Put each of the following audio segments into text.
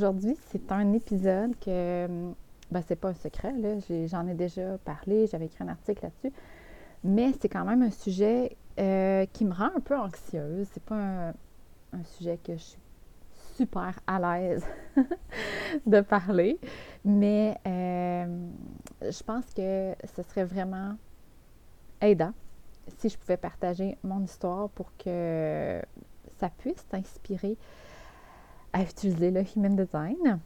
aujourd'hui, c'est un épisode que, ben, c'est pas un secret, j'en ai, déjà parlé, j'avais écrit un article là-dessus, mais c'est quand même un sujet euh, qui me rend un peu anxieuse. C'est pas un, un, sujet que je suis super à l'aise de parler, mais euh, je pense que ce serait vraiment aidant si je pouvais partager mon histoire pour que ça puisse t'inspirer à utiliser le Human Design.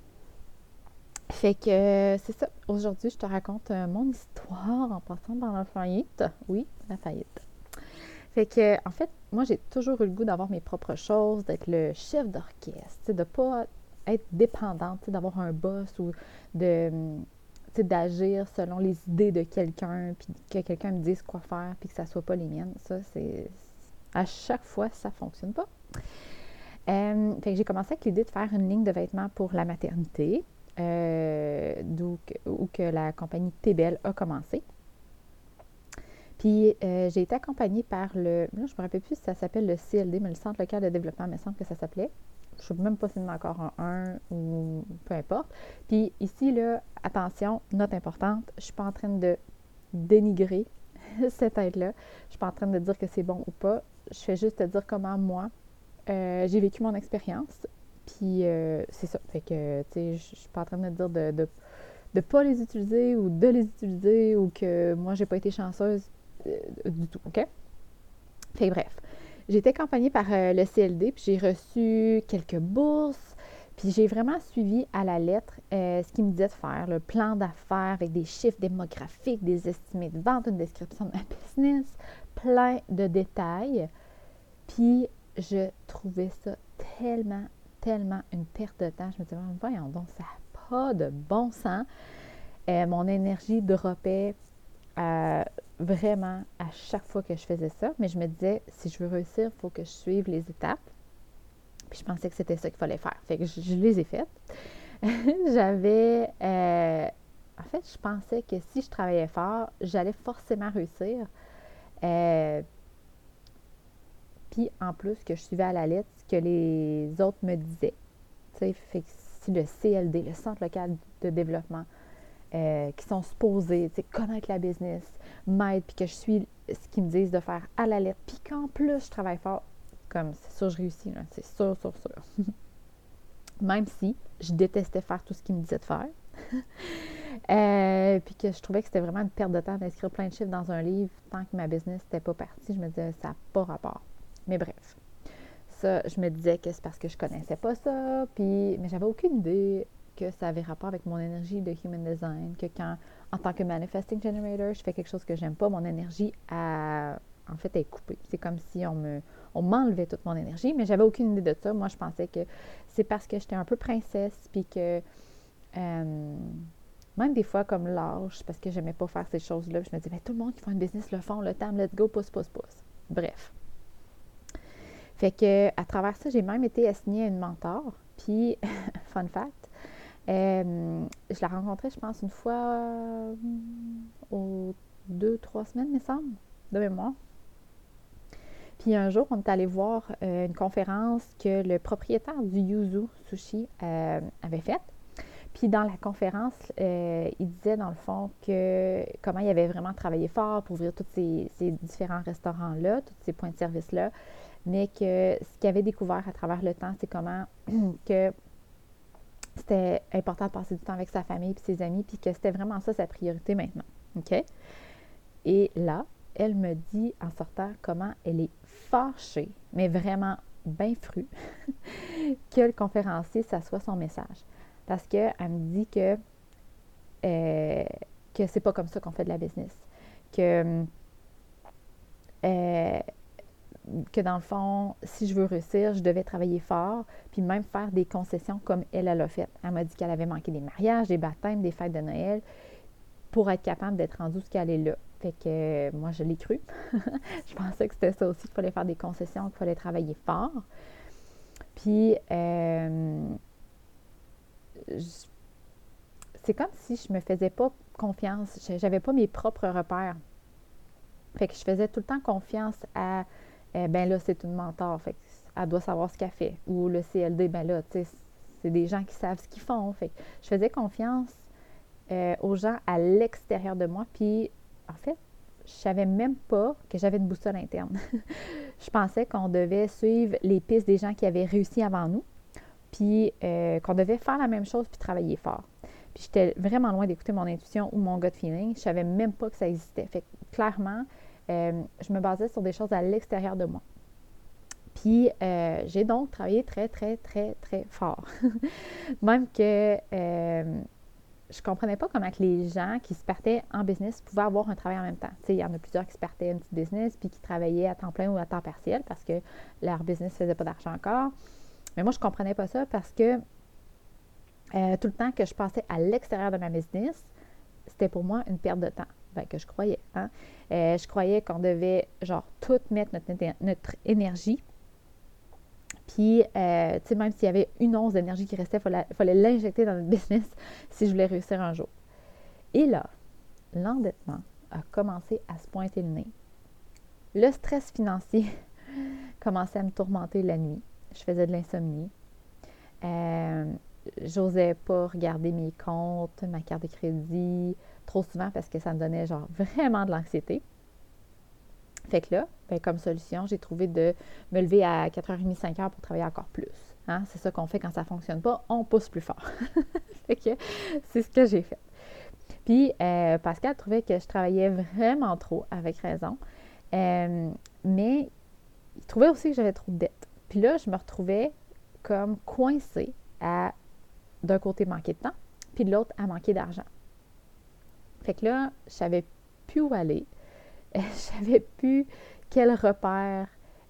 Fait que c'est ça. Aujourd'hui, je te raconte euh, mon histoire en passant dans la faillite. Oui, la faillite. Fait que, en fait, moi, j'ai toujours eu le goût d'avoir mes propres choses, d'être le chef d'orchestre, de ne pas être dépendante, d'avoir un boss ou de d'agir selon les idées de quelqu'un, puis que quelqu'un me dise quoi faire, puis que ça soit pas les miennes. Ça, c'est. À chaque fois, ça fonctionne pas. Euh, fait que j'ai commencé avec l'idée de faire une ligne de vêtements pour la maternité, euh, où que la compagnie Tébel a commencé. Puis euh, j'ai été accompagnée par le. Là, je me rappelle plus si ça s'appelle le CLD, mais le Centre local de développement, il me semble que ça s'appelait. Je ne sais même pas si c'est encore en un ou peu importe. Puis ici, là, attention, note importante, je ne suis pas en train de dénigrer cette aide-là. Je ne suis pas en train de dire que c'est bon ou pas. Je fais juste te dire comment moi, euh, j'ai vécu mon expérience. Puis euh, c'est ça. Fait que, tu sais, je suis pas en train de dire de ne de, pas les utiliser ou de les utiliser ou que moi, j'ai pas été chanceuse euh, du tout. OK? Fait bref. J'ai été accompagnée par le CLD, puis j'ai reçu quelques bourses, puis j'ai vraiment suivi à la lettre ce qu'il me disait de faire, le plan d'affaires avec des chiffres démographiques, des estimés de vente, une description de ma business, plein de détails. Puis je trouvais ça tellement, tellement une perte de temps. Je me disais, voyons donc, ça n'a pas de bon sens. Euh, mon énergie dropait vraiment à chaque fois que je faisais ça, mais je me disais, si je veux réussir, il faut que je suive les étapes. Puis je pensais que c'était ça qu'il fallait faire. Fait que je, les ai faites. J'avais. Euh, en fait, je pensais que si je travaillais fort, j'allais forcément réussir. Euh, puis en plus, que je suivais à la lettre ce que les autres me disaient. Tu sais, le CLD, le Centre local de développement, euh, qui sont supposés connaître la business, m'aide, puis que je suis ce qu'ils me disent de faire à la lettre, puis qu'en plus je travaille fort, comme c'est sûr je réussis, c'est sûr, sûr, sûr. Même si je détestais faire tout ce qu'ils me disaient de faire. euh, puis que je trouvais que c'était vraiment une perte de temps d'inscrire plein de chiffres dans un livre tant que ma business n'était pas partie. Je me disais, ça n'a pas rapport. Mais bref, ça, je me disais que c'est parce que je connaissais pas ça, puis, mais j'avais aucune idée que ça avait rapport avec mon énergie de Human Design, que quand, en tant que Manifesting Generator, je fais quelque chose que j'aime pas, mon énergie, a, en fait, est coupée. C'est comme si on me on m'enlevait toute mon énergie, mais j'avais aucune idée de ça. Moi, je pensais que c'est parce que j'étais un peu princesse, puis que euh, même des fois comme l'âge, parce que j'aimais pas faire ces choses-là, je me disais, ben, tout le monde qui fait un business le font, le temps, let's go, pousse, pousse, pousse. Bref. Fait que à travers ça, j'ai même été assignée à une mentor. Puis, fun fact, euh, je l'ai rencontrée, je pense, une fois euh, aux deux, trois semaines, me semble, de mémoire. Puis un jour, on est allé voir euh, une conférence que le propriétaire du Yuzu Sushi avait faite. Puis dans la conférence, il disait dans le fond que comment il avait vraiment travaillé fort pour ouvrir tous ces différents restaurants-là, tous ces points de service-là, mais que ce qu'il avait découvert à travers le temps, c'est comment que c'était important de passer du temps avec sa famille et ses amis, puis que c'était vraiment ça sa priorité maintenant. OK? Et là, elle me dit en sortant comment elle est fâchée, mais vraiment bien fru, que le conférencier, ça soit son message. Parce qu'elle me dit que, euh, que c'est pas comme ça qu'on fait de la business. Que euh, que dans le fond, si je veux réussir, je devais travailler fort, puis même faire des concessions comme elle, elle a fait. Elle m'a dit qu'elle avait manqué des mariages, des baptêmes, des fêtes de Noël, pour être capable d'être rendue ce qu'elle est là. Fait que euh, moi, je l'ai cru. je pensais que c'était ça aussi, qu'il fallait faire des concessions, qu'il fallait travailler fort. Puis, euh, c'est comme si je me faisais pas confiance. J'avais pas mes propres repères. Fait que je faisais tout le temps confiance à eh ben là, c'est une mentor, fait elle doit savoir ce qu'elle fait. Ou le CLD, ben là, c'est des gens qui savent ce qu'ils font. Fait je faisais confiance euh, aux gens à l'extérieur de moi. Puis, en fait, je savais même pas que j'avais une boussole interne. je pensais qu'on devait suivre les pistes des gens qui avaient réussi avant nous, puis euh, qu'on devait faire la même chose puis travailler fort. Puis j'étais vraiment loin d'écouter mon intuition ou mon gut feeling. Je savais même pas que ça existait. Fait clairement, euh, je me basais sur des choses à l'extérieur de moi. Puis euh, j'ai donc travaillé très, très, très, très fort. même que je comprenais pas comment que les gens qui se partaient en business pouvaient avoir un travail en même temps. il y en a plusieurs qui se partaient un petit business puis qui travaillaient à temps plein ou à temps partiel parce que leur business ne faisait pas d'argent encore. Mais moi, je ne comprenais pas ça parce que euh, tout le temps que je passais à l'extérieur de ma business, c'était pour moi une perte de temps. Ben, que je croyais. Hein? Euh, je croyais qu'on devait, genre, tout mettre notre, notre énergie puis, euh, tu sais, même s'il y avait une once d'énergie qui restait, il fallait l'injecter dans notre business si je voulais réussir un jour. Et là, l'endettement a commencé à se pointer le nez. Le stress financier commençait à me tourmenter la nuit. Je faisais de l'insomnie. Euh, j'osais pas regarder mes comptes, ma carte de crédit trop souvent parce que ça me donnait genre vraiment de l'anxiété. Fait que là, ben, comme solution, j'ai trouvé de me lever à 4h30, 5h pour travailler encore plus. Hein. C'est ça qu'on fait quand ça ne fonctionne pas, on pousse plus fort. fait que c'est ce que j'ai fait. Puis euh, Pascal trouvait que je travaillais vraiment trop, avec raison. Euh, mais il trouvait aussi que j'avais trop de dettes. Puis là, je me retrouvais comme coincée à d'un côté manquer de temps, puis de l'autre à manquer d'argent. Fait que là, je savais plus où aller. je savais plus quel repère,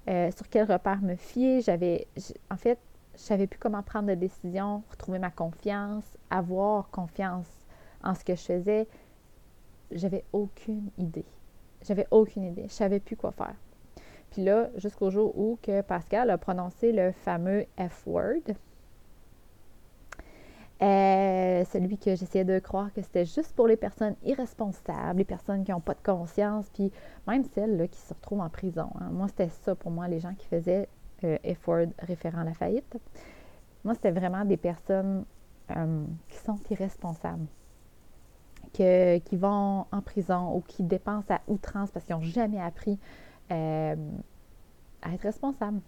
euh, sur quel repère me fier. J'avais, en fait, je savais plus comment prendre de décision, retrouver ma confiance, avoir confiance en ce que je faisais. J'avais aucune idée. J'avais aucune idée. Je savais plus quoi faire. Puis là, jusqu'au jour où que Pascal a prononcé le fameux F-word, euh, celui que j'essayais de croire que c'était juste pour les personnes irresponsables, les personnes qui n'ont pas de conscience, puis même celles là, qui se retrouvent en prison. Hein. Moi, c'était ça pour moi, les gens qui faisaient euh, effort référent à la faillite. Moi, c'était vraiment des personnes euh, qui sont irresponsables, que, qui vont en prison ou qui dépensent à outrance parce qu'ils n'ont jamais appris à être responsables.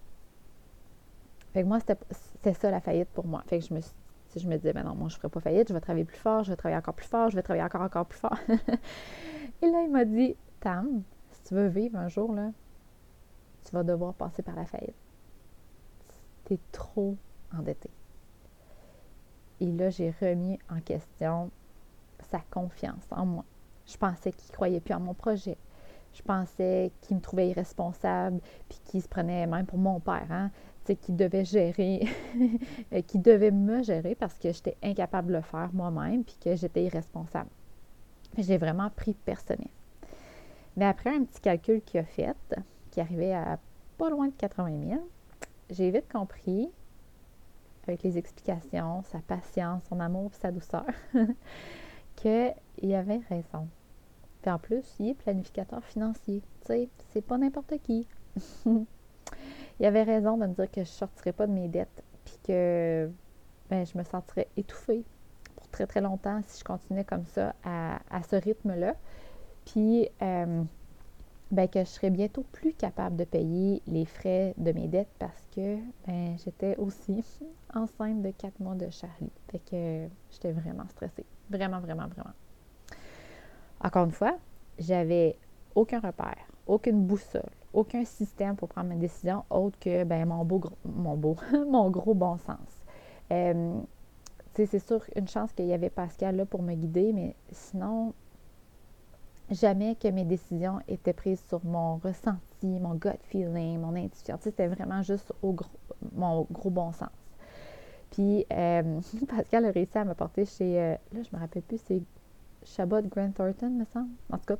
Fait que moi, c'était ça la faillite pour moi. Fait que je me suis je me disais, ben non, moi, je ne ferai pas faillite, je vais travailler plus fort, je vais travailler encore plus fort, je vais travailler encore, encore plus fort. Et là, il m'a dit, Tam, si tu veux vivre un jour, là, tu vas devoir passer par la faillite. Tu es trop endetté. Et là, j'ai remis en question sa confiance en moi. Je pensais qu'il ne croyait plus en mon projet. Je pensais qu'il me trouvait irresponsable, puis qu'il se prenait même pour mon père. Hein? Qui devait gérer, euh, qui devait me gérer parce que j'étais incapable de le faire moi-même puis que j'étais irresponsable. J'ai vraiment pris personnel. Mais après un petit calcul qu'il a fait, qui arrivait à pas loin de 80 000, j'ai vite compris, avec les explications, sa patience, son amour et sa douceur, qu'il avait raison. Puis en plus, il est planificateur financier. Tu sais, c'est pas n'importe qui. il avait raison de me dire que je ne sortirais pas de mes dettes, puis que ben, je me sentirais étouffée pour très très longtemps si je continuais comme ça à, ce rythme-là. Puis euh, ben, que je serais bientôt plus capable de payer les frais de mes dettes parce que ben, j'étais aussi enceinte de quatre mois de Charlie. Fait que j'étais vraiment stressée. Vraiment, vraiment, vraiment. Encore une fois, j'avais aucun repère, aucune boussole, aucun système pour prendre mes décisions autre que ben, mon beau, mon beau, mon gros bon sens. Euh, c'est sûr, une chance qu'il y avait Pascal là pour me guider, mais sinon, jamais que mes décisions étaient prises sur mon ressenti, mon gut feeling, mon intuition. C'était vraiment juste au gros, mon gros bon sens. Puis, euh, Pascal a réussi à me porter chez, euh, là, je me rappelle plus, c'est Chabot Grant Thornton, me semble. En tout cas,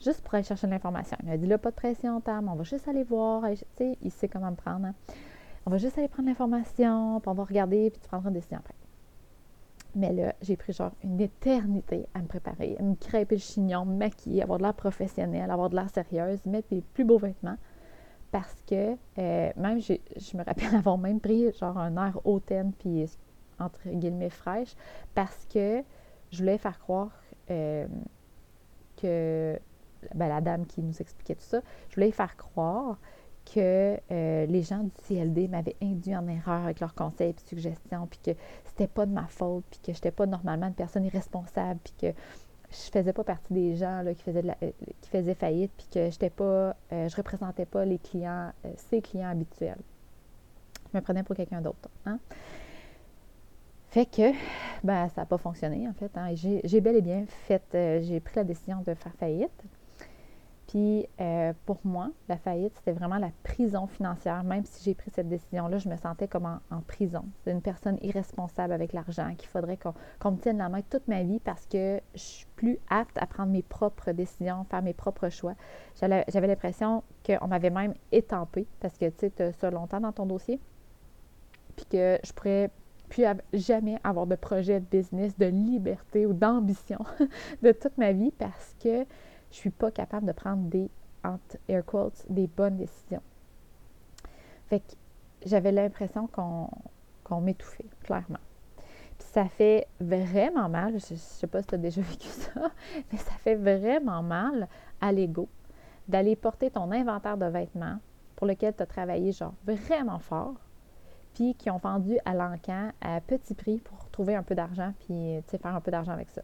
juste pour aller chercher l'information. Il m'a dit là, pas de pression, Tam, on va juste aller voir. Tu sais, il sait comment me prendre. Hein. On va juste aller prendre l'information, puis on va regarder, puis tu prendras une décision après. Mais là, j'ai pris genre une éternité à me préparer, à me crêper le chignon, me maquiller, avoir de l'air professionnelle, avoir de l'air sérieuse, mettre mes plus beaux vêtements. Parce que euh, même, je me rappelle avoir même pris genre un air hautaine, puis entre guillemets, fraîche parce que je voulais faire croire euh, que ben, la dame qui nous expliquait tout ça, je voulais faire croire que euh, les gens du CLD m'avaient induit en erreur avec leurs conseils et suggestions, puis que c'était pas de ma faute, puis que je n'étais pas normalement une personne irresponsable, puis que je faisais pas partie des gens là, qui, faisaient euh, qui faisaient faillite, puis que j'étais pas, euh, je représentais pas les clients, ses clients habituels. Je me prenais pour quelqu'un d'autre. Hein? Fait que, ben, ça n'a pas fonctionné, en fait. Hein, j'ai bel et bien fait, j'ai pris la décision de faire faillite. Puis euh, pour moi, la faillite, c'était vraiment la prison financière. Même si j'ai pris cette décision-là, je me sentais comme en, prison. C'est une personne irresponsable avec l'argent, qu'il faudrait qu'on me tienne la main toute ma vie parce que je suis plus apte à prendre mes propres décisions, faire mes propres choix. J'avais l'impression qu'on m'avait même étampé parce que tu sais, tu as ça longtemps dans ton dossier. Puis que je pourrais plus jamais avoir de projet de business, de liberté ou d'ambition de toute ma vie parce que je ne suis pas capable de prendre des, air quotes, des bonnes décisions. Fait que j'avais l'impression qu'on m'étouffait, clairement. Puis ça fait vraiment mal, je ne sais pas si tu as déjà vécu ça, mais ça fait vraiment mal à l'ego d'aller porter ton inventaire de vêtements pour lequel tu as travaillé genre vraiment fort, puis qui ont vendu à l'encan à petit prix pour trouver un peu d'argent, puis faire un peu d'argent avec ça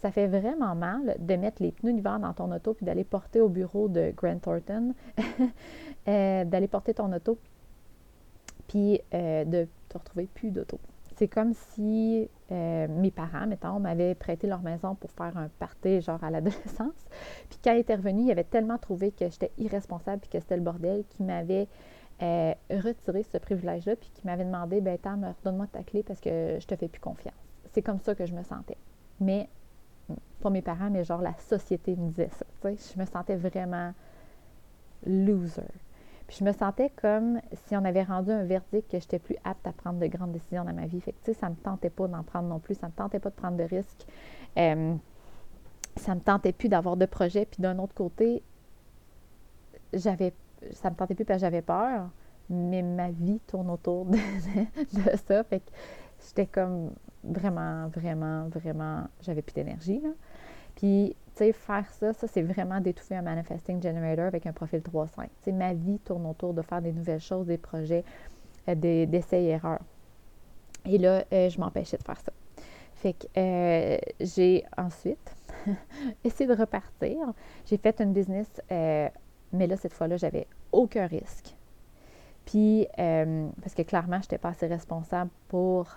ça fait vraiment mal de mettre les pneus d'hiver dans ton auto puis d'aller porter au bureau de Grant Thornton, euh, d'aller porter ton auto puis euh, de te retrouver plus d'auto. C'est comme si euh, mes parents, mettons, m'avaient prêté leur maison pour faire un party genre à l'adolescence. Puis quand ils étaient revenus, ils avaient tellement trouvé que j'étais irresponsable puis que c'était le bordel qu'ils m'avaient retiré ce privilège-là puis qu'ils m'avaient demandé, ben Tam, redonne-moi ta clé parce que je te fais plus confiance. C'est comme ça que je me sentais. Mais pas mes parents, mais genre la société me disait ça. Je me sentais vraiment loser. Puis je me sentais comme si on avait rendu un verdict que je n'étais plus apte à prendre de grandes décisions dans ma vie. Fait ça ne me tentait pas d'en prendre non plus. Ça ne me tentait pas de prendre de risques. Euh, ça ne me tentait plus d'avoir de projets. Puis d'un autre côté, j'avais ça me tentait plus parce que j'avais peur, mais ma vie tourne autour de, de ça. Fait que j'étais comme vraiment, vraiment, vraiment, j'avais plus d'énergie. Puis, tu sais, faire ça, ça, c'est vraiment d'étouffer un manifesting generator avec un profil 3.5. Tu sais, ma vie tourne autour de faire des nouvelles choses, des projets, euh, des, d'essais-erreurs. Et là, euh, je m'empêchais de faire ça. Fait que euh, j'ai ensuite essayé de repartir. J'ai fait une business, mais là, cette fois-là, j'avais aucun risque. Puis, parce que clairement, je n'étais pas assez responsable pour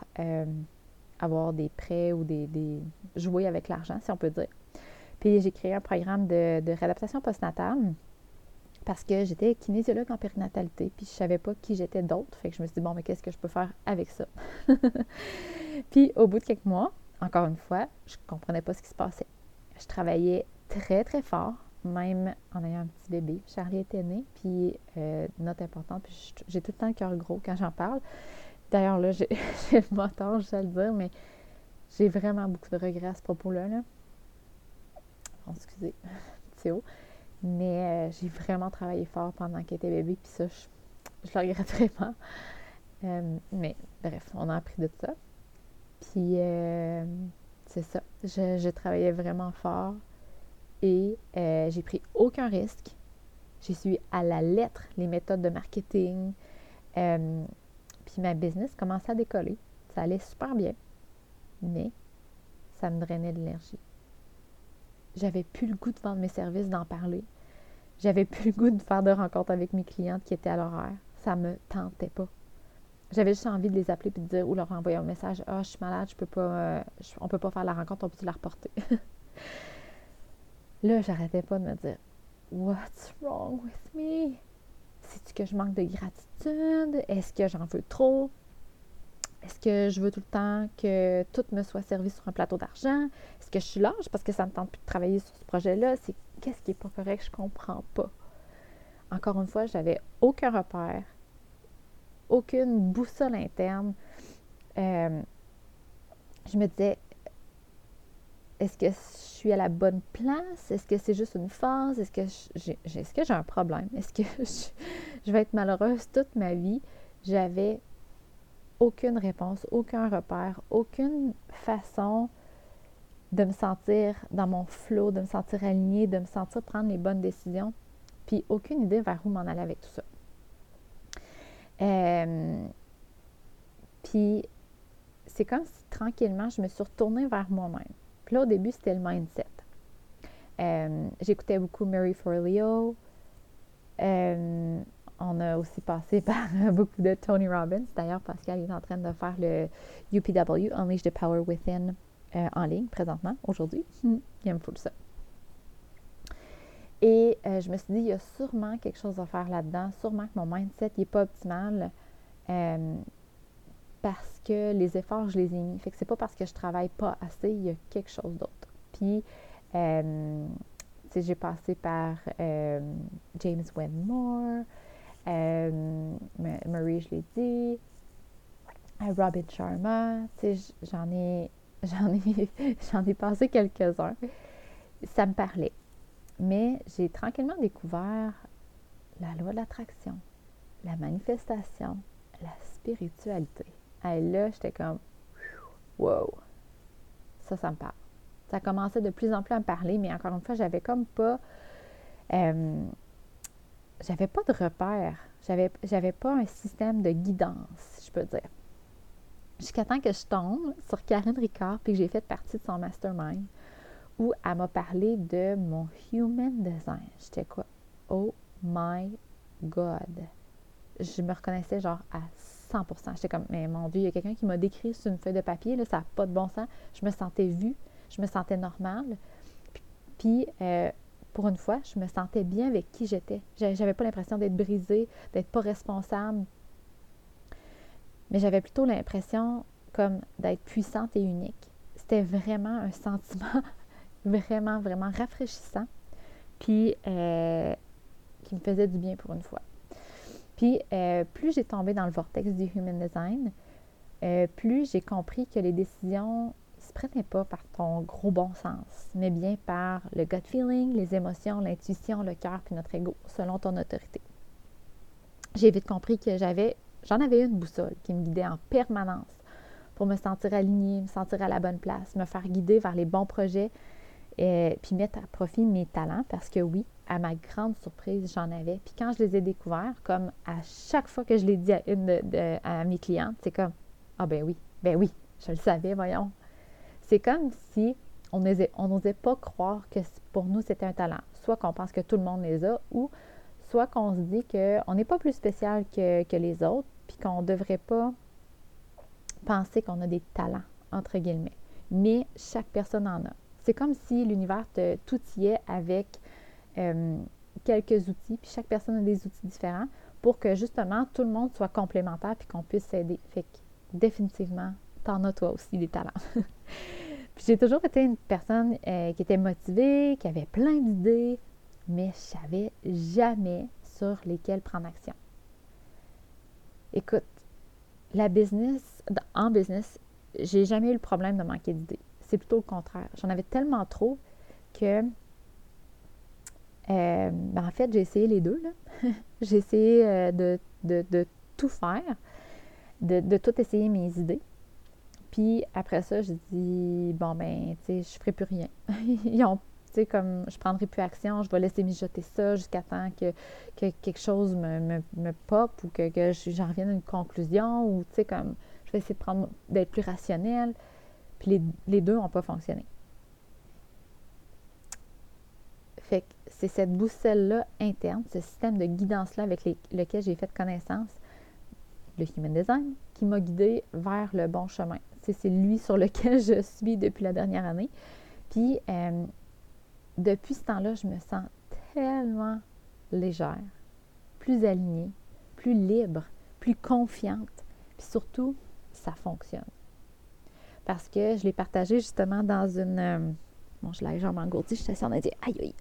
avoir des prêts ou des, jouer avec l'argent, si on peut dire. Puis j'ai créé un programme de, réadaptation postnatale parce que j'étais kinésiologue en périnatalité, puis je savais pas qui j'étais d'autre. Fait que je me suis dit, bon, mais qu'est-ce que je peux faire avec ça? puis au bout de quelques mois, encore une fois, je comprenais pas ce qui se passait. Je travaillais très, très fort, même en ayant un petit bébé. Charlie était né, puis euh, note importante, puis j'ai tout le temps le cœur gros quand j'en parle. D'ailleurs, là, j'ai le moteur, je sais le dire, mais j'ai vraiment beaucoup de regrets à ce propos-là. Là. excusez, c'est haut. Mais euh, j'ai vraiment travaillé fort pendant qu'elle était bébé, puis ça, je, le regrette vraiment. Euh, mais bref, on a appris de ça. Puis euh, c'est ça. Je, travaillais vraiment fort et j'ai pris aucun risque. J'ai suivi à la lettre les méthodes de marketing. Puis ma business commençait à décoller. Ça allait super bien. Mais ça me drainait de l'énergie. J'avais plus le goût de vendre mes services, d'en parler. J'avais plus le goût de faire de rencontres avec mes clientes qui étaient à l'horaire. Ça me tentait pas. J'avais juste envie de les appeler et de dire ou leur envoyer un message Ah, je suis malade, je peux pas, euh, on peut pas faire la rencontre, on peut la reporter. Là, j'arrêtais pas de me dire What's wrong with me? C'est-tu que je manque de gratitude? Est-ce que j'en veux trop? Est-ce que je veux tout le temps que tout me soit servi sur un plateau d'argent? Est-ce que je suis large parce que ça ne me tente plus de travailler sur ce projet-là? C'est qu'est-ce qui n'est pas correct? Je ne comprends pas. Encore une fois, j'avais aucun repère, aucune boussole interne. Euh, je me disais, est-ce que je suis à la bonne place? Est-ce que c'est juste une phase? Est-ce que j'ai, est-ce que j'ai un problème? Est-ce que je, vais être malheureuse toute ma vie? J'avais aucune réponse, aucun repère, aucune façon de me sentir dans mon flow, de me sentir alignée, de me sentir prendre les bonnes décisions, puis aucune idée vers où m'en aller avec tout ça. Euh, puis c'est comme si tranquillement, je me suis retournée vers moi-même. Là, au début, c'était le mindset. Euh, j'écoutais beaucoup Mary Forleo. Euh, on a aussi passé par beaucoup de Tony Robbins. D'ailleurs, Pascal est en train de faire le UPW, Unleash the Power Within, euh, en ligne présentement, aujourd'hui. Il aime full ça. Et je me suis dit, il y a sûrement quelque chose à faire là-dedans. Sûrement que mon mindset n'est pas optimal parce que les efforts, je les ai mis. Fait que c'est pas parce que je travaille pas assez, il y a quelque chose d'autre. Puis, euh, j'ai passé par euh, James Wenmore, euh, Marie, je l'ai dit, Robin Sharma, j'en ai, j'en ai, j'en ai passé quelques-uns. Ça me parlait. Mais j'ai tranquillement découvert la loi de l'attraction, la manifestation, la spiritualité. Et là, j'étais comme, wow, ça, ça me parle. Ça commençait de plus en plus à me parler, mais encore une fois, j'avais comme pas. Euh, j'avais pas de repère. J'avais, j'avais pas un système de guidance, je peux dire. Jusqu'à temps que je tombe sur Karine Ricard, puis que j'ai fait partie de son mastermind, où elle m'a parlé de mon human design. J'étais quoi? Oh my God! Je me reconnaissais genre à 100 J'étais comme, mais mon Dieu, il y a quelqu'un qui m'a décrit sur une feuille de papier, là, ça n'a pas de bon sens. Je me sentais vue, je me sentais normale. Puis, euh, pour une fois, je me sentais bien avec qui j'étais. J'avais pas l'impression d'être brisée, d'être pas responsable. Mais j'avais plutôt l'impression comme d'être puissante et unique. C'était vraiment un sentiment vraiment, vraiment rafraîchissant. Puis, euh, qui me faisait du bien pour une fois. Puis, euh, plus j'ai tombé dans le vortex du Human Design, plus j'ai compris que les décisions se prenaient pas par ton gros bon sens, mais bien par le gut feeling, les émotions, l'intuition, le cœur puis notre ego, selon ton autorité. J'ai vite compris que j'avais, j'en avais une boussole qui me guidait en permanence pour me sentir alignée, me sentir à la bonne place, me faire guider vers les bons projets et puis mettre à profit mes talents parce que oui, à ma grande surprise, j'en avais. Puis quand je les ai découverts, comme à chaque fois que je l'ai dit à une de, à mes clientes, c'est comme ah ben oui, ben oui, je le savais, voyons, c'est comme si on n'osait pas croire que pour nous, c'était un talent. Soit qu'on pense que tout le monde les a, ou soit qu'on se dit qu'on n'est pas plus spécial que, les autres, puis qu'on ne devrait pas penser qu'on a des talents, entre guillemets. Mais chaque personne en a. C'est comme si l'univers te toutillait avec euh, quelques outils, puis chaque personne a des outils différents pour que justement tout le monde soit complémentaire puis qu'on puisse s'aider. Fait que définitivement, t'en as toi aussi des talents. Puis j'ai toujours été une personne euh, qui était motivée, qui avait plein d'idées, mais je savais jamais sur lesquelles prendre action. Écoute, la business, en business, j'ai jamais eu le problème de manquer d'idées. C'est plutôt le contraire. J'en avais tellement trop que, euh, ben, en fait, j'ai essayé les deux. j'ai essayé euh, de, tout faire, de, tout essayer mes idées. Puis après ça, je dis, bon, ben, tu sais, je ferai plus rien. Ils ont, tu sais, comme, je prendrai plus action, je vais laisser mijoter ça jusqu'à temps que, quelque chose me, me, pop ou que, j'en revienne à une conclusion ou, tu sais, comme, je vais essayer d'être plus rationnel. Puis les, deux n'ont pas fonctionné. C'est cette boussole-là interne, ce système de guidance-là avec lequel j'ai fait connaissance, le Human Design, qui m'a guidé vers le bon chemin c'est lui sur lequel je suis depuis la dernière année. Puis, euh, depuis ce temps-là, je me sens tellement légère, plus alignée, plus libre, plus confiante. Puis surtout, ça fonctionne. Parce que je l'ai partagé justement dans une. Euh, bon, je l'ai jambe engourdie, je suis en dire aïe aïe.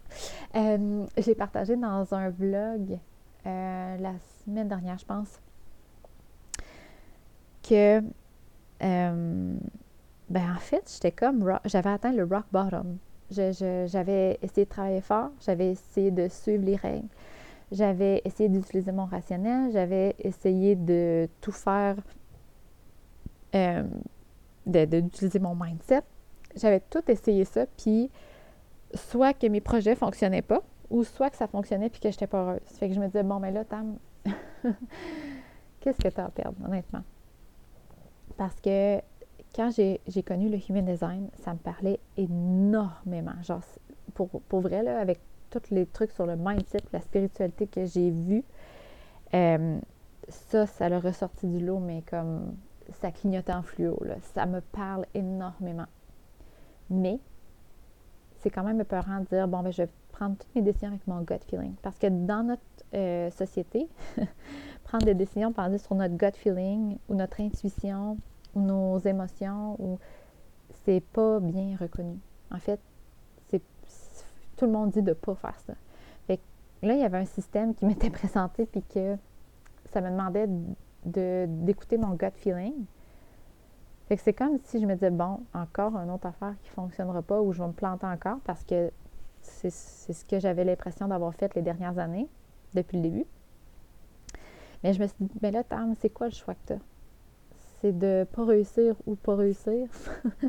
Euh, je l'ai partagé dans un vlog la semaine dernière, je pense. Que euh, ben en fait, j'étais comme, j'avais atteint le rock bottom. j'avais essayé de travailler fort, j'avais essayé de suivre les règles, j'avais essayé d'utiliser mon rationnel, j'avais essayé de tout faire euh, d'utiliser mon mindset. J'avais tout essayé ça, puis soit que mes projets fonctionnaient pas, ou soit que ça fonctionnait puis que je n'étais pas heureuse. Fait que je me disais, bon, mais là, Tam, qu'est-ce que tu as à perdre, honnêtement? Parce que quand j'ai connu le Human Design, ça me parlait énormément. Genre, pour, pour vrai, là, avec tous les trucs sur le mindset, la spiritualité que j'ai vu, euh, ça, ça l'a ressorti du lot, mais comme ça clignotait en fluo. Là. Ça me parle énormément. Mais c'est quand même épeurant de dire, bon, ben, je vais prendre toutes mes décisions avec mon gut feeling. Parce que dans notre euh, société, prendre des décisions basées sur notre gut feeling ou notre intuition ou nos émotions, ou c'est pas bien reconnu. En fait, c'est tout le monde dit de ne pas faire ça. Fait que là, il y avait un système qui m'était présenté puis que ça me demandait d'écouter mon gut feeling. Fait que c'est comme si je me disais, bon, encore une autre affaire qui ne fonctionnera pas ou je vais me planter encore parce que c'est ce que j'avais l'impression d'avoir fait les dernières années, depuis le début. Mais je me suis dit, mais là, Tam, c'est quoi le choix que tu as? C'est de pas réussir ou pas réussir?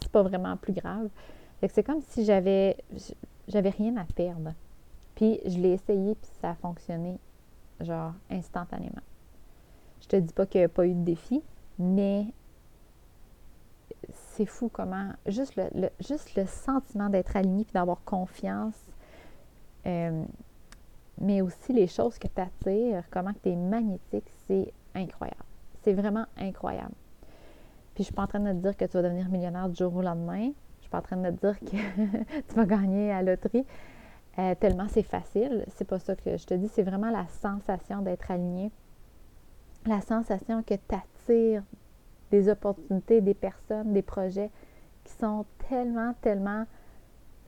c'est pas vraiment plus grave. Fait que c'est comme si j'avais j'avais rien à perdre. Puis je l'ai essayé, puis ça a fonctionné, genre, instantanément. Je te dis pas qu'il n'y a pas eu de défi, mais c'est fou comment juste le, juste le sentiment d'être aligné puis d'avoir confiance, euh, mais aussi les choses que tu attires, comment tu es magnétique, c'est incroyable. C'est vraiment incroyable. Puis je suis pas en train de te dire que tu vas devenir millionnaire du jour au lendemain. Je suis pas en train de te dire que tu vas gagner à loterie. Euh, tellement c'est facile. C'est pas ça que je te dis. C'est vraiment la sensation d'être aligné. La sensation que tu des opportunités, des personnes, des projets qui sont tellement, tellement,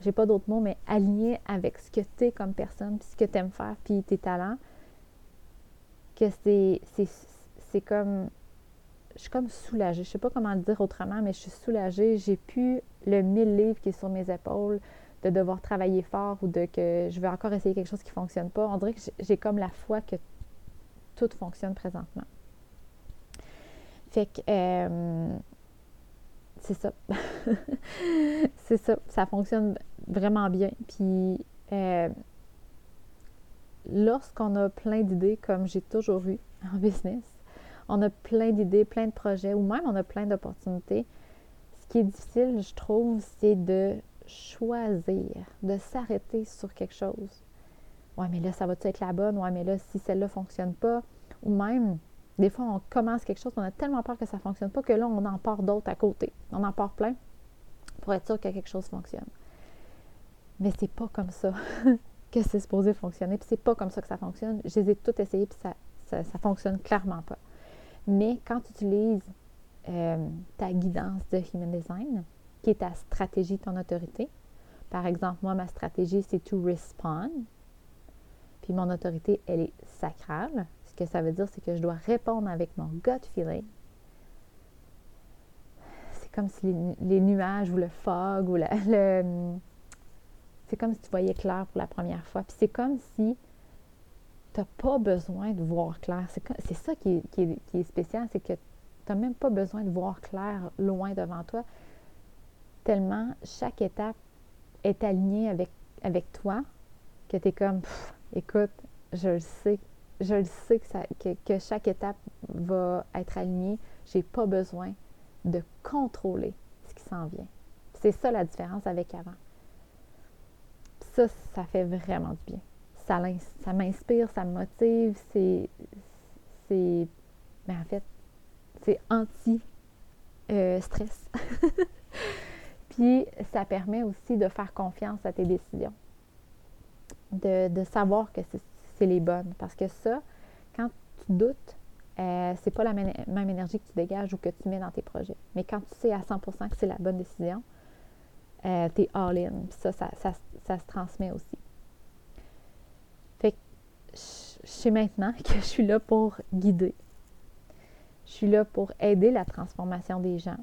j'ai pas d'autres mots, mais alignés avec ce que tu es comme personne, puis ce que tu aimes faire, puis tes talents, que c'est, comme, je suis comme soulagée. Je sais pas comment le dire autrement, mais je suis soulagée. J'ai pu le mille livres qui est sur mes épaules, de devoir travailler fort ou de que je vais encore essayer quelque chose qui ne fonctionne pas. On dirait que j'ai comme la foi que tout fonctionne présentement. Fait que euh, c'est ça. c'est ça. Ça fonctionne vraiment bien. Puis euh, lorsqu'on a plein d'idées, comme j'ai toujours eu en business, on a plein d'idées, plein de projets, ou même on a plein d'opportunités. Ce qui est difficile, je trouve, c'est de choisir, de s'arrêter sur quelque chose. Ouais, mais là, ça va être la bonne? Ouais, mais là, si celle-là ne fonctionne pas, ou même des fois, on commence quelque chose, on a tellement peur que ça ne fonctionne pas que là, on en part d'autres à côté. On en part plein pour être sûr que quelque chose fonctionne. Mais c'est pas comme ça que c'est supposé fonctionner. Puis c'est pas comme ça que ça fonctionne. Je les ai toutes essayées, puis ça, ça, fonctionne clairement pas. Mais quand tu utilises euh, ta guidance de Human Design, qui est ta stratégie, ton autorité, par exemple, moi, ma stratégie, c'est to respond. Puis mon autorité, elle est sacrale. Ce que ça veut dire, c'est que je dois répondre avec mon gut feeling. C'est comme si les, nuages ou le fog ou le. C'est comme si tu voyais clair pour la première fois. Puis c'est comme si tu n'as pas besoin de voir clair. C'est ça qui est, spécial, c'est que tu n'as même pas besoin de voir clair loin devant toi, tellement chaque étape est alignée avec, avec toi que tu es comme, écoute, je le sais, je le sais que, chaque étape va être alignée. Je n'ai pas besoin de contrôler ce qui s'en vient. C'est ça la différence avec avant. Ça, ça fait vraiment du bien. Ça, ça m'inspire, ça me motive. C'est. c'est mais ben, en fait, c'est anti-stress. Puis, ça permet aussi de faire confiance à tes décisions. De, de savoir que c'est c'est les bonnes. Parce que ça, quand tu doutes, euh, c'est pas la même énergie que tu dégages ou que tu mets dans tes projets. Mais quand tu sais à 100% que c'est la bonne décision, euh, tu es all-in. ça ça, ça, se transmet aussi. Fait je sais maintenant que je suis là pour guider. Je suis là pour aider la transformation des gens.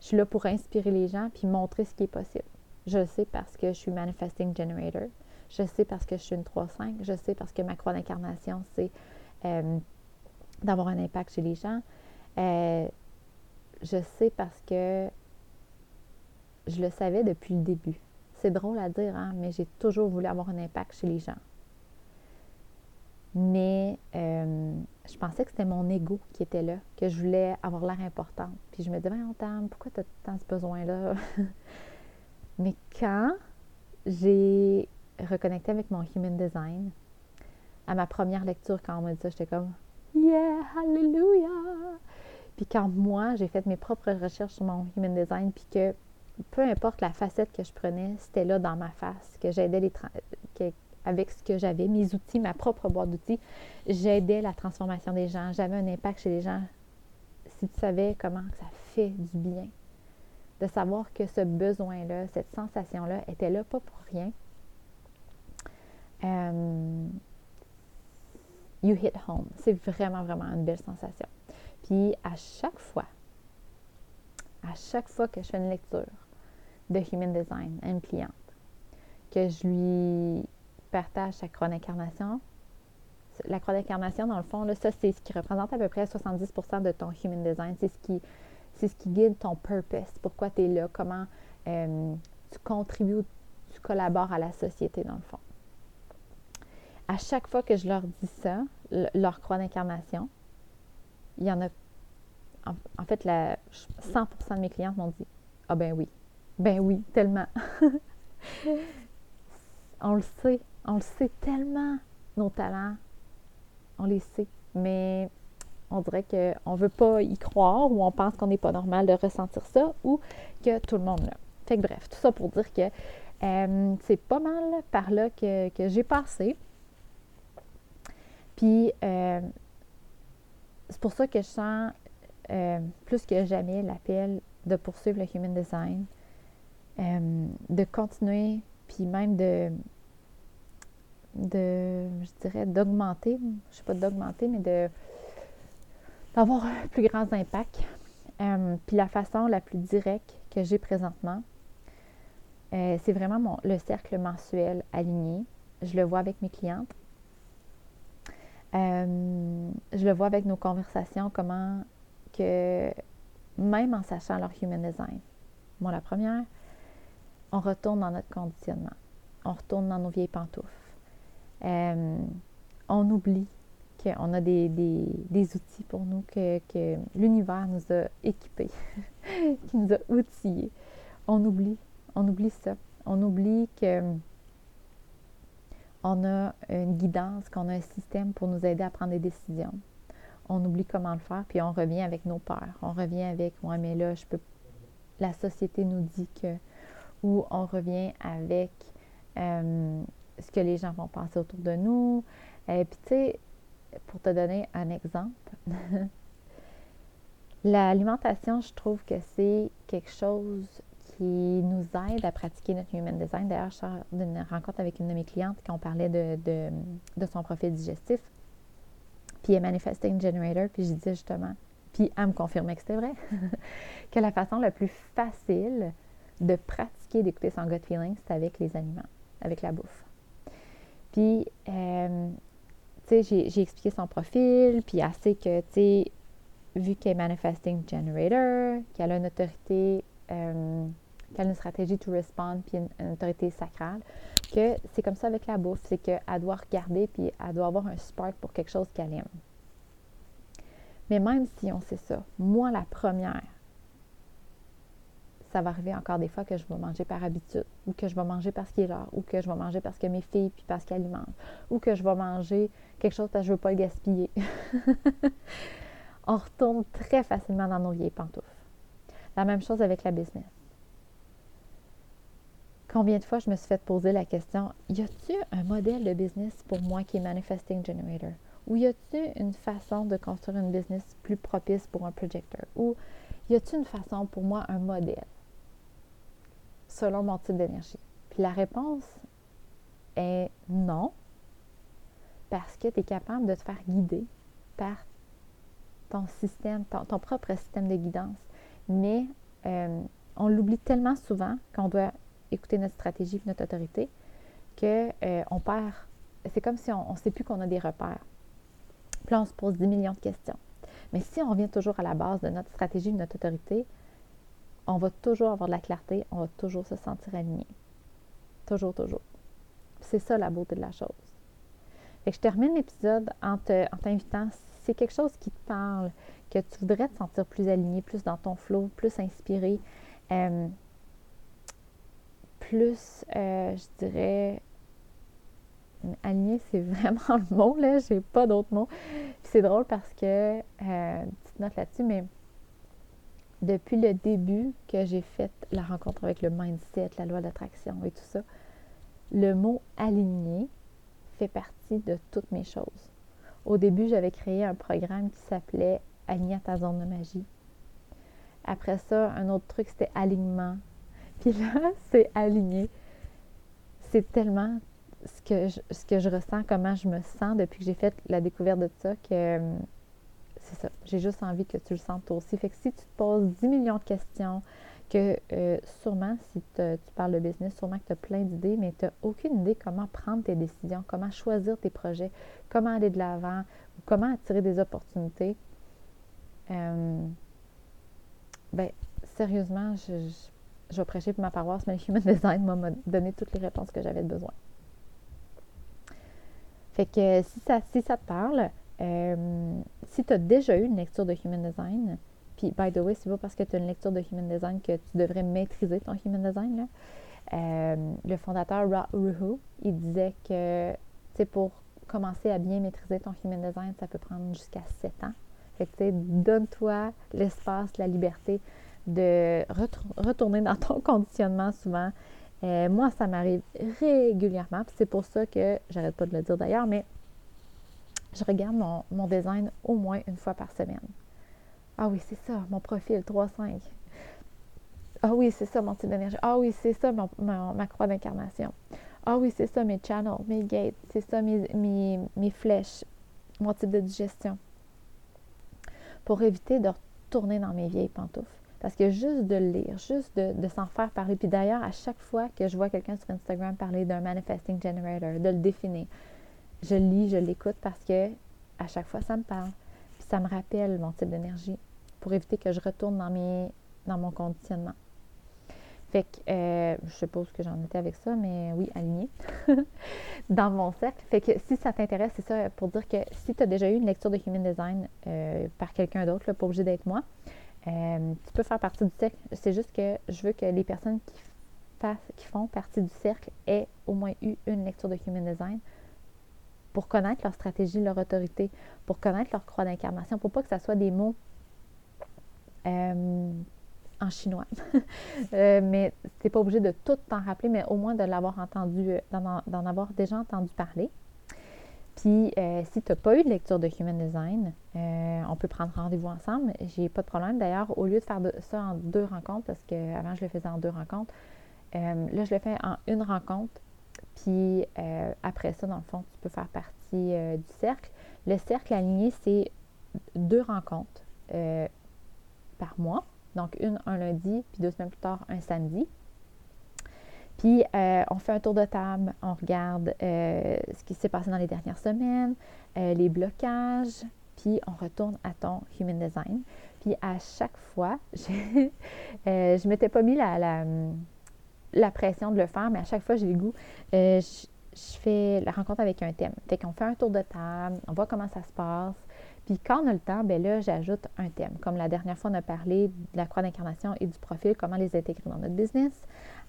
Je suis là pour inspirer les gens puis montrer ce qui est possible. Je le sais parce que je suis Manifesting Generator. Je sais parce que je suis une 3-5. Je sais parce que ma croix d'incarnation, c'est euh, d'avoir un impact chez les gens. Euh, je sais parce que je le savais depuis le début. C'est drôle à dire, hein, mais j'ai toujours voulu avoir un impact chez les gens. Mais euh, je pensais que c'était mon ego qui était là, que je voulais avoir l'air importante. Puis je me disais, ben, Tam, pourquoi tu as tant ce besoin-là? mais quand j'ai reconnecté avec mon human design, à ma première lecture, quand on m'a dit ça, j'étais comme, yeah, hallelujah! Puis quand moi, j'ai fait mes propres recherches sur mon human design, puis que peu importe la facette que je prenais, c'était là dans ma face, que j'aidais les que, avec ce que j'avais, mes outils, ma propre boîte d'outils, j'aidais la transformation des gens, j'avais un impact chez les gens. Si tu savais comment ça fait du bien, de savoir que ce besoin-là, cette sensation-là était là pas pour rien. Euh, you hit home. C'est vraiment, vraiment une belle sensation. Puis à chaque fois, à chaque fois que je fais une lecture de Human Design à une cliente, que je lui partage sa croix d'incarnation, la croix d'incarnation, dans le fond, ça, c'est ce qui représente à peu près 70% de ton Human Design. C'est ce qui, c'est ce qui guide ton purpose, pourquoi tu es là, comment euh, tu contribues, tu collabores à la société, dans le fond. À chaque fois que je leur dis ça, leur croix d'incarnation, il y en a en, fait, la, 100% de mes clientes m'ont dit Ah ben oui, ben oui, tellement. on le sait, on le sait tellement, nos talents, on les sait, mais on dirait qu'on ne veut pas y croire ou on pense qu'on n'est pas normal de ressentir ça ou que tout le monde l'a. Fait que bref, tout ça pour dire que euh, c'est pas mal par là que, j'ai passé. Puis, euh, c'est pour ça que je sens euh, plus que jamais l'appel de poursuivre le Human Design, euh, de continuer, puis même de, de je dirais, d'augmenter, je sais pas d'augmenter, mais de d'avoir plus grands impacts. Euh, puis la façon la plus directe que j'ai présentement, c'est vraiment mon, le cercle mensuel aligné. Je le vois avec mes clientes. Je le vois avec nos conversations, comment que même en sachant leur human design, bon, la première, on retourne dans notre conditionnement. On retourne dans nos vieilles pantoufles. Euh, on oublie qu'on a des, outils pour nous, que, que l'univers nous a équipés, qui nous a outillés. On oublie, on oublie ça. On oublie que on a une guidance, qu'on a un système pour nous aider à prendre des décisions on oublie comment le faire, puis on revient avec nos peurs. On revient avec Ouais, mais là, je peux. La société nous dit que. Ou on revient avec euh, ce que les gens vont penser autour de nous. Et puis, tu sais, pour te donner un exemple, l'alimentation, je trouve que c'est quelque chose qui nous aide à pratiquer notre human design. D'ailleurs, je sors d'une rencontre avec une de mes clientes qui on parlait de, son profil digestif puis elle Manifesting Generator, puis je disais justement, puis elle me confirmait que c'était vrai, que la façon la plus facile de pratiquer d'écouter son gut feeling, c'est avec les aliments, avec la bouffe. Puis, euh, tu sais, j'ai expliqué son profil, puis elle sait que, tu sais, vu qu'elle est Manifesting Generator, qu'elle a une autorité, euh, qu'elle a une stratégie to respond, puis une autorité sacrale, que c'est comme ça avec la bouffe, c'est qu'elle doit regarder puis elle doit avoir un spark pour quelque chose qu'elle aime. Mais même si on sait ça, moi la première, ça va arriver encore des fois que je vais manger par habitude, ou que je vais manger parce qu'il est l'heure, ou que je vais manger parce que mes filles, puis parce qu'elles mangent, ou que je vais manger quelque chose parce que je ne veux pas le gaspiller. on retourne très facilement dans nos vieilles pantoufles. La même chose avec la business. Combien de fois je me suis fait poser la question, y a-t-il un modèle de business pour moi qui est Manifesting Generator? Ou y a-t-il une façon de construire une business plus propice pour un projecteur? Ou y a-t-il une façon pour moi, un modèle selon mon type d'énergie? Puis la réponse est non, parce que tu es capable de te faire guider par ton système, ton, propre système de guidance. Mais euh, on l'oublie tellement souvent qu'on doit écouter notre stratégie et notre autorité, qu'on euh, perd. C'est comme si on ne sait plus qu'on a des repères. Puis là, on se pose 10 millions de questions. Mais si on revient toujours à la base de notre stratégie, de notre autorité, on va toujours avoir de la clarté, on va toujours se sentir aligné. Toujours, toujours. C'est ça la beauté de la chose. Et je termine l'épisode en, t'invitant, si c'est quelque chose qui te parle, que tu voudrais te sentir plus aligné, plus dans ton flow, plus inspiré, euh, plus, euh, je dirais, aligné, c'est vraiment le mot, là, j'ai pas d'autre mot. C'est drôle parce que, euh, petite note là-dessus, mais depuis le début que j'ai fait la rencontre avec le mindset, la loi d'attraction et tout ça, le mot aligné fait partie de toutes mes choses. Au début, j'avais créé un programme qui s'appelait Aligner ta zone de magie. Après ça, un autre truc, c'était alignement. Puis là, c'est aligné. C'est tellement ce que, je, ce que je ressens, comment je me sens depuis que j'ai fait la découverte de ça, que c'est ça. J'ai juste envie que tu le sentes toi aussi. Fait que si tu te poses 10 millions de questions, que euh, sûrement, si tu parles de business, sûrement que tu as plein d'idées, mais tu n'as aucune idée comment prendre tes décisions, comment choisir tes projets, comment aller de l'avant, ou comment attirer des opportunités. Euh, ben, sérieusement, je, vais prêcher pour ma paroisse, mais le Human Design m'a donné toutes les réponses que j'avais besoin. Fait que si ça, si ça te parle, euh, si tu as déjà eu une lecture de Human Design, puis by the way, c'est pas parce que tu as une lecture de Human Design que tu devrais maîtriser ton Human Design. Là. Euh, le fondateur Ra Ruhu, il disait que pour commencer à bien maîtriser ton Human Design, ça peut prendre jusqu'à 7 ans. Fait que donne-toi l'espace, la liberté de retourner dans ton conditionnement souvent. Euh, moi, ça m'arrive régulièrement. C'est pour ça que, j'arrête pas de le dire d'ailleurs, mais je regarde mon, design au moins une fois par semaine. Ah oui, c'est ça, mon profil 3-5. Ah oui, c'est ça, mon type d'énergie. Ah oui, c'est ça, ma croix d'incarnation. Ah oui, c'est ça, mes channels, mes gates. C'est ça, mes, mes, flèches, mon type de digestion. Pour éviter de retourner dans mes vieilles pantoufles. Parce que juste de lire, juste de, de s'en faire parler. Puis d'ailleurs, à chaque fois que je vois quelqu'un sur Instagram parler d'un manifesting generator, de le définir, je lis, je l'écoute parce que à chaque fois, ça me parle. Puis ça me rappelle mon type d'énergie pour éviter que je retourne dans, mes, dans mon conditionnement. Fait que euh, je suppose que j'en étais avec ça, mais oui, aligné dans mon cercle. Fait que si ça t'intéresse, c'est ça pour dire que si tu as déjà eu une lecture de Human Design euh, par quelqu'un d'autre, pas obligé d'être moi, euh, tu peux faire partie du cercle. C'est juste que je veux que les personnes qui, font partie du cercle aient au moins eu une lecture de Human Design pour connaître leur stratégie, leur autorité, pour connaître leur croix d'incarnation, pour pas que ça soit des mots euh, en chinois. euh, mais tu pas obligé de tout t'en rappeler, mais au moins de l'avoir entendu, d'en avoir déjà entendu parler. Puis, euh, si tu n'as pas eu de lecture de Human Design, on peut prendre rendez-vous ensemble. J'ai pas de problème. D'ailleurs, au lieu de faire ça en deux rencontres, parce qu'avant, je le faisais en deux rencontres, là, je le fais en une rencontre puis euh, après ça, dans le fond, tu peux faire partie euh, du cercle. Le cercle aligné, c'est deux rencontres euh, par mois. Donc, une un lundi, puis deux semaines plus tard, un samedi. Puis, on fait un tour de table, on regarde ce qui s'est passé dans les dernières semaines, les blocages, puis on retourne à ton Human Design. Puis, à chaque fois, je ne m'étais pas mis la pression de le faire, mais à chaque fois, j'ai le goût. Euh, je, fais la rencontre avec un thème. Fait qu'on fait un tour de table, on voit comment ça se passe. Puis quand on a le temps, ben là, j'ajoute un thème. Comme la dernière fois, on a parlé de la croix d'incarnation et du profil, comment les intégrer dans notre business.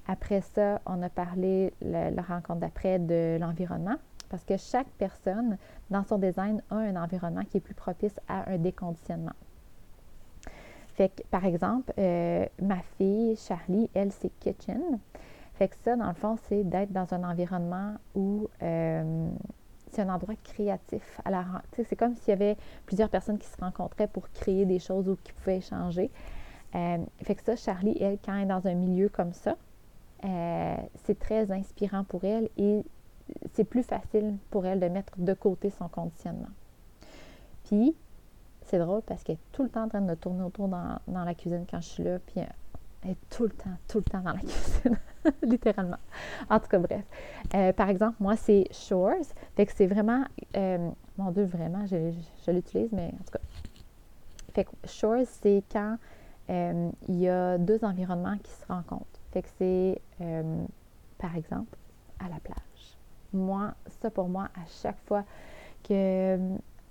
Après ça, on a parlé, la, rencontre d'après, de l'environnement. Parce que chaque personne, dans son design, a un environnement qui est plus propice à un déconditionnement. Fait que, par exemple, euh, ma fille, Charlie, elle, c'est kitchen. Fait que ça, dans le fond, c'est d'être dans un environnement où euh, c'est un endroit créatif. c'est comme s'il y avait plusieurs personnes qui se rencontraient pour créer des choses ou qui pouvaient échanger. Euh, fait que ça, Charlie, elle, quand elle est dans un milieu comme ça, c'est très inspirant pour elle et c'est plus facile pour elle de mettre de côté son conditionnement. Puis, c'est drôle parce qu'elle est tout le temps en train de tourner autour dans, la cuisine quand je suis là. Puis elle est tout le temps, tout le temps dans la cuisine. Littéralement. En tout cas, bref. Euh, par exemple, moi, c'est Shores. Fait que c'est vraiment. Euh, mon Dieu, vraiment, je, l'utilise, mais en tout cas. fait que shores, c'est quand euh, il y a deux environnements qui se rencontrent. Fait euh, par exemple, à la plage. Moi, ça pour moi, à chaque fois que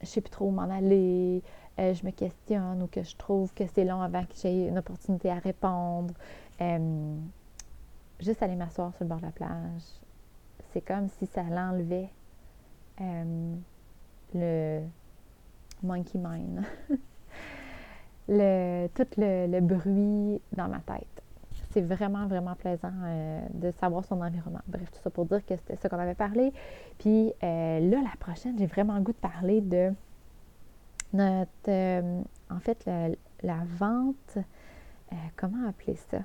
je sais plus trop où m'en aller, je me questionne ou que je trouve que c'est long avant que j'ai une opportunité à répondre, juste aller m'asseoir sur le bord de la plage, c'est comme si ça l'enlevait le monkey mind. le, tout le, bruit dans ma tête. C'est vraiment, vraiment plaisant euh, de savoir son environnement. Bref, tout ça pour dire que c'était ça qu'on avait parlé. Puis euh, là, la prochaine, j'ai vraiment goût de parler de notre, euh, en fait, la vente, comment appeler ça?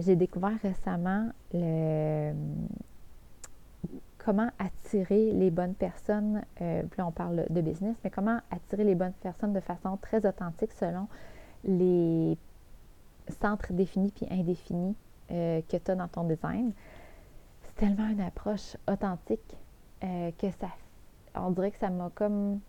j'ai découvert récemment le comment attirer les bonnes personnes, puis on parle de business, mais comment attirer les bonnes personnes de façon très authentique selon les centres définis puis indéfinis euh, que tu as dans ton design. C'est tellement une approche authentique euh, que ça, on dirait que ça m'a comme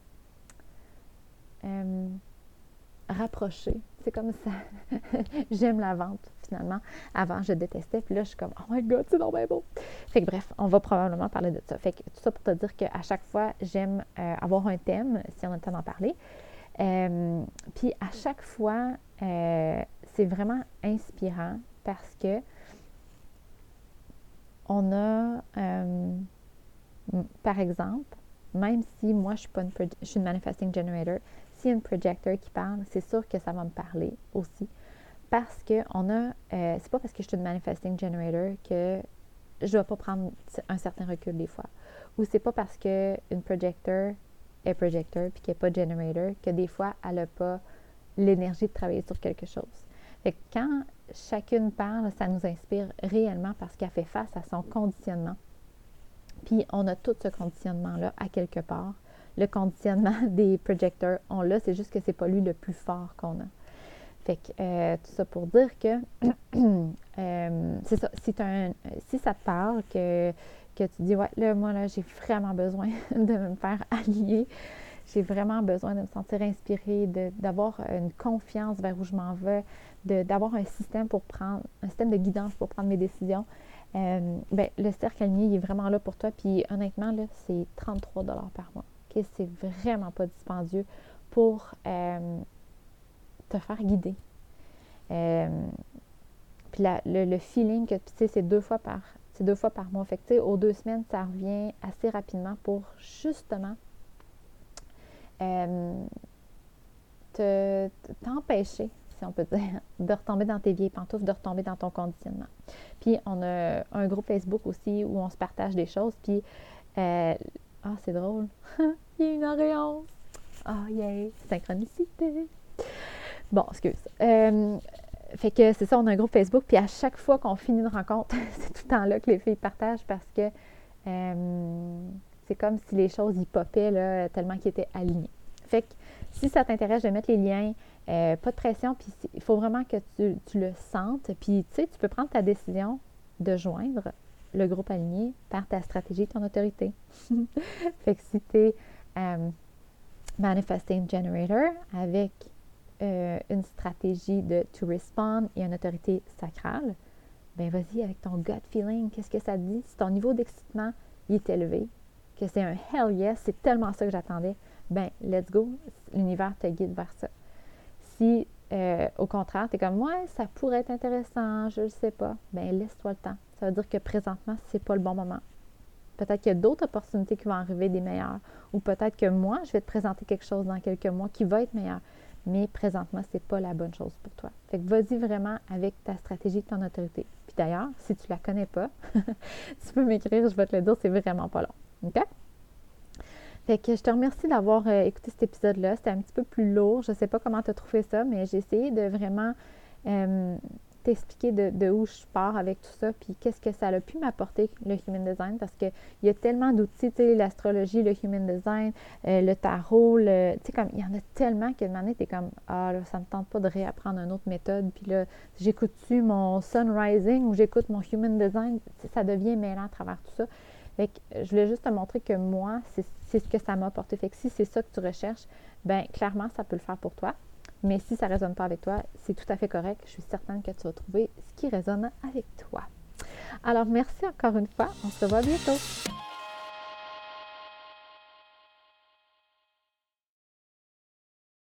rapproché. C'est comme ça. J'aime la vente, finalement. Avant, je détestais. Puis là, je suis comme, oh my God, c'est bien beau. Fait que bref, on va probablement parler de ça. Fait que tout ça pour te dire qu'à chaque fois, j'aime euh, avoir un thème, si on a le temps d'en parler. Euh, puis à chaque fois, euh, c'est vraiment inspirant parce que on a, par exemple, même si moi, je suis, pas une, je suis une manifesting generator, s'il y a une projector qui parle, c'est sûr que ça va me parler aussi. Parce que on a, euh, c'est pas parce que je suis une manifesting generator que je dois pas prendre un certain recul des fois. Ou c'est pas parce qu'une projector est projector puis qu'elle n'est pas generator que des fois elle n'a pas l'énergie de travailler sur quelque chose. Fait que quand chacune parle, ça nous inspire réellement parce qu'elle fait face à son conditionnement. Puis on a tout ce conditionnement-là à quelque part le conditionnement des projecteurs, on l'a, c'est juste que c'est pas lui le plus fort qu'on a. Fait que euh, tout ça pour dire que euh, c'est ça, si, un, si ça te parle, que, que tu dis ouais, là, moi là, j'ai vraiment besoin de me faire allier, j'ai vraiment besoin de me sentir inspirée, d'avoir une confiance vers où je m'en vais, d'avoir un système pour prendre, un système de guidance pour prendre mes décisions. Euh, ben, le cercle aligné, il est vraiment là pour toi. Puis honnêtement, c'est 33 par mois que c'est vraiment pas dispendieux pour euh, te faire guider. Euh, puis le, feeling que tu sais, c'est deux fois par c'est deux fois par mois. Fait aux deux semaines, ça revient assez rapidement pour justement te, t'empêcher, on peut dire, de retomber dans tes vieilles pantoufles, de retomber dans ton conditionnement. Puis on a un groupe Facebook aussi où on se partage des choses. Puis ah, c'est drôle. Il y a une auréole. Ah, oh, yeah. Synchronicité. Bon, excuse. Euh, fait que c'est ça, on a un groupe Facebook, puis à chaque fois qu'on finit une rencontre, c'est tout le temps là que les filles partagent parce que euh, c'est comme si les choses y popaient là, tellement qu'ils étaient alignés. Fait que si ça t'intéresse, de mettre les liens, euh, pas de pression, puis il faut vraiment que tu, tu le sentes. Puis tu sais, tu peux prendre ta décision de joindre le groupe aligné par ta stratégie, ton autorité. fait que si tu es euh, Manifesting Generator avec euh, une stratégie de to respond et une autorité sacrale, ben vas-y avec ton gut feeling. Qu'est-ce que ça te dit? Si ton niveau d'excitement est élevé, que c'est un hell yes, c'est tellement ça que j'attendais, ben let's go, l'univers te guide vers ça. Si euh, au contraire, tu es comme ouais, ça pourrait être intéressant, je ne sais pas, ben laisse-toi le temps. Ça veut dire que présentement, ce n'est pas le bon moment. Peut-être qu'il y a d'autres opportunités qui vont arriver des meilleures. Ou peut-être que moi, je vais te présenter quelque chose dans quelques mois qui va être meilleur. Mais présentement, ce n'est pas la bonne chose pour toi. Fait que vas-y vraiment avec ta stratégie, ton autorité. Puis d'ailleurs, si tu ne la connais pas, tu peux m'écrire, je vais te le dire, c'est vraiment pas long. OK? Fait que je te remercie d'avoir euh, écouté cet épisode-là. C'était un petit peu plus lourd. Je ne sais pas comment tu as trouvé ça, mais j'ai essayé de vraiment t'expliquer de, où je pars avec tout ça, puis qu'est-ce que ça a pu m'apporter, le Human Design, parce qu'il y a tellement d'outils, tu sais, l'astrologie, le Human Design, euh, le tarot, tu sais, comme, il y en a tellement que de tu es comme, ah, là, ça me tente pas de réapprendre une autre méthode, puis là, j'écoute-tu mon Sun Rising ou j'écoute mon Human Design, ça devient mêlant à travers tout ça. Que je voulais juste te montrer que moi, c'est ce que ça m'a apporté. Fait si c'est ça que tu recherches, ben clairement, ça peut le faire pour toi. Mais si ça ne résonne pas avec toi, c'est tout à fait correct. Je suis certaine que tu vas trouver ce qui résonne avec toi. Alors, merci encore une fois. On se revoit bientôt.